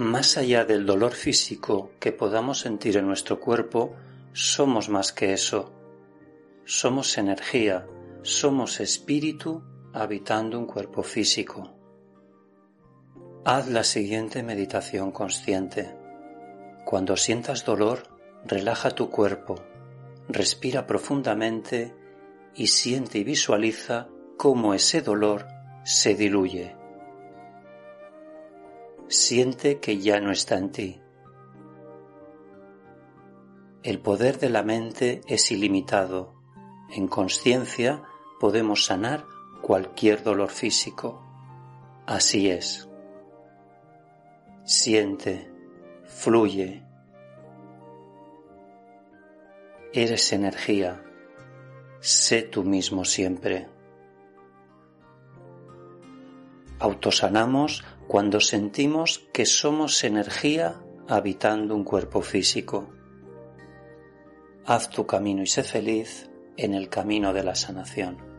más allá del dolor físico que podamos sentir en nuestro cuerpo, somos más que eso. Somos energía, somos espíritu habitando un cuerpo físico. Haz la siguiente meditación consciente. Cuando sientas dolor, relaja tu cuerpo, respira profundamente y siente y visualiza cómo ese dolor se diluye. Siente que ya no está en ti. El poder de la mente es ilimitado. En conciencia podemos sanar cualquier dolor físico. Así es. Siente, fluye. Eres energía. Sé tú mismo siempre. Autosanamos cuando sentimos que somos energía habitando un cuerpo físico. Haz tu camino y sé feliz en el camino de la sanación.